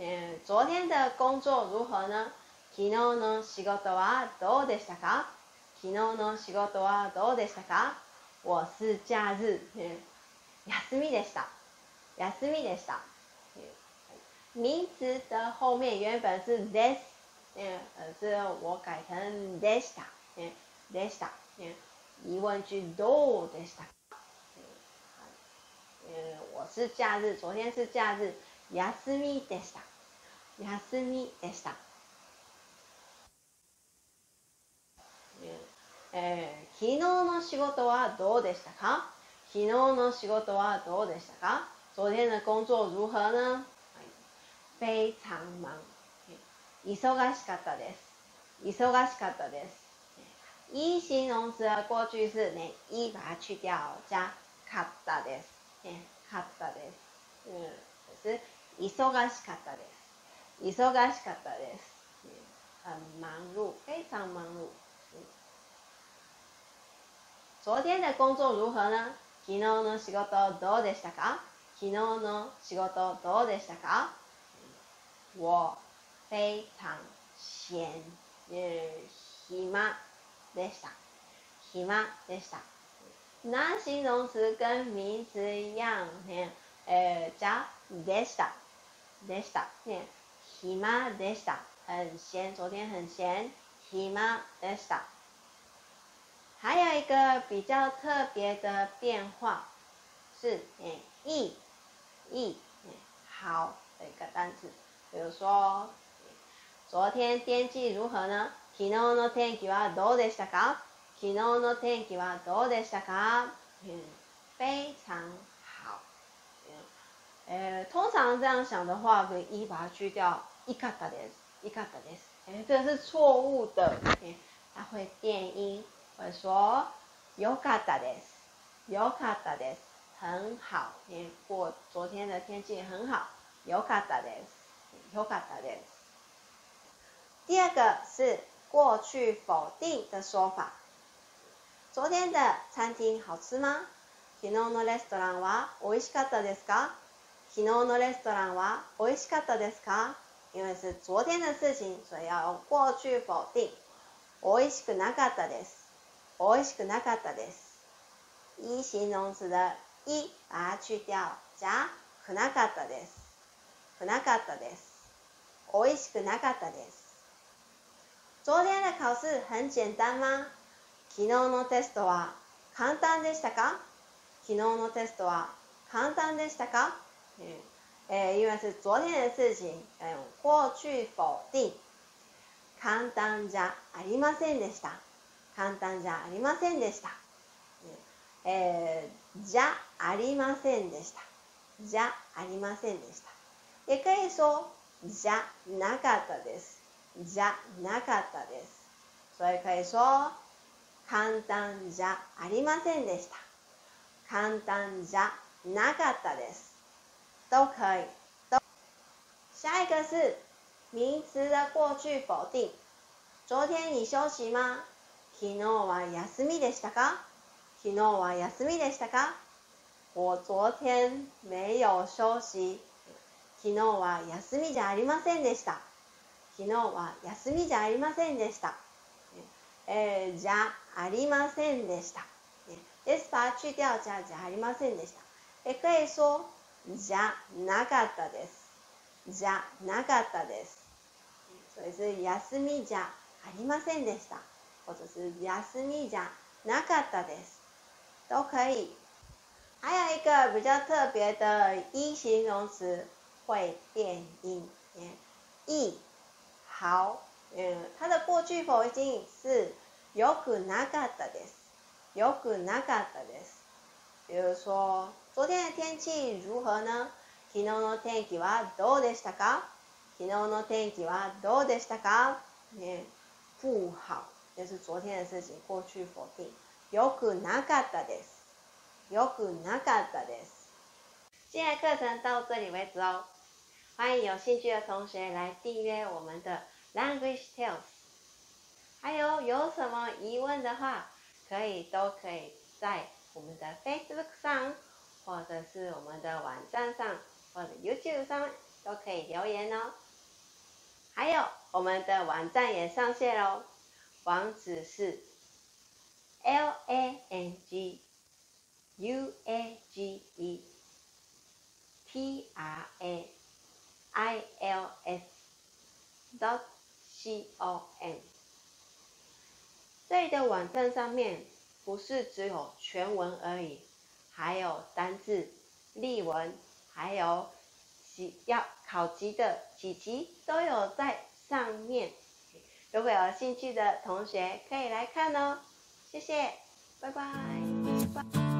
え昨天的工作如何呢？昨日の仕事はどうでしたか？昨日の仕事はどうでしたか？我是假日，休みでした。休みでした。名词的后面原本是 this，嗯，是我改成 this した，嗯，this した，嗯，疑问句どうでした？嗯，我是假日，昨天是假日，休みでした。休みでした。えー、昨日の仕事はどうでしたか？昨日の仕事はどうでしたか？昨天的工作如何？呢非常忙。忙しかったです。忙しかったです。一形容词的过去式呢，一把它去掉，加かったです。かったです。忙しかったです。忙しかったです。很忙碌，非常忙碌。昨天的工作如何呢？昨日の仕事どうでしたか？昨日の仕事どう。でしたか？我非常闲，暇でした。暇でした。那形容词跟名词一样，呃，加でした。でした。暇でした。很闲，昨天很闲。暇でした。还有一个比较特别的变化是，诶，いい、好的一个单词。比如说，昨天天气如何呢？昨日の天気はどうでしたか？昨日の天気はどうでしたか？嗯，非常好。 呃，通常这样想的话，可以一把它去掉，いかったです。いかったです。哎，这是错误的。它会变音，会说よかったです。よかったです。很好。过昨天的天气很好。よかったです。よかったです。第二个是过去否定的说法。昨天的餐厅好吃吗？昨日のレストランは美味しかったですか？ 昨日のレストランは美味しかったですか？因为是昨天的事情，所以要用过去否定。美味しくなかったです。美味しくなかったです。一形容词的一把它去掉，加くなかったです。くなかったです。美味しくなかったです。昨天的考试很简单吗？昨日のテストは簡単でしたか？昨日のテストは簡単でしたか？えー、因为是昨天的事情，要用过去否定。簡単じゃありませんでした。簡単じゃありませんでした。えー、じゃありませんでした。じゃありませんでした。也可以说じゃなかったです。じゃなかったです。所以可以说簡単じゃありませんでした。簡単じゃなかったです。都可以。都。下一个是名词的过去否定。昨天你休息吗？昨日は休みでしたか？昨日は休みでしたか？我昨天没有休息。昨日は休みじゃありませんでした。昨日は休みじゃありませんでした。えー、じゃありませんでした。です把去掉加じゃありませんでした。也可以说じゃなかったです。じゃなかったです。所以是休みじゃありませんでした。或者是休みじゃなかったです。都可以。还有一个比较特别的一形容词。会变音，一好，嗯，它的过去否定是よくなかったです，よくなかったです。比如说，昨天的天气如何？呢？昨日の天気はどうでしたか？昨日の天気はどうでしたか？嗯，不好，就是昨天的事情，过去否定。よくなかったです，よくなかったです。今天课程到这里为止哦。欢迎有兴趣的同学来订阅我们的 Language Tales。还有有什么疑问的话，可以都可以在我们的 Facebook 上，或者是我们的网站上，或者 YouTube 上都可以留言哦。还有我们的网站也上线喽，网址是 l a n g u a g e t r a i l s dot c o m。这里的网站上面不是只有全文而已，还有单字、例文，还有。要考级的几级都有在上面，如果有兴趣的同学可以来看哦。谢谢，拜拜。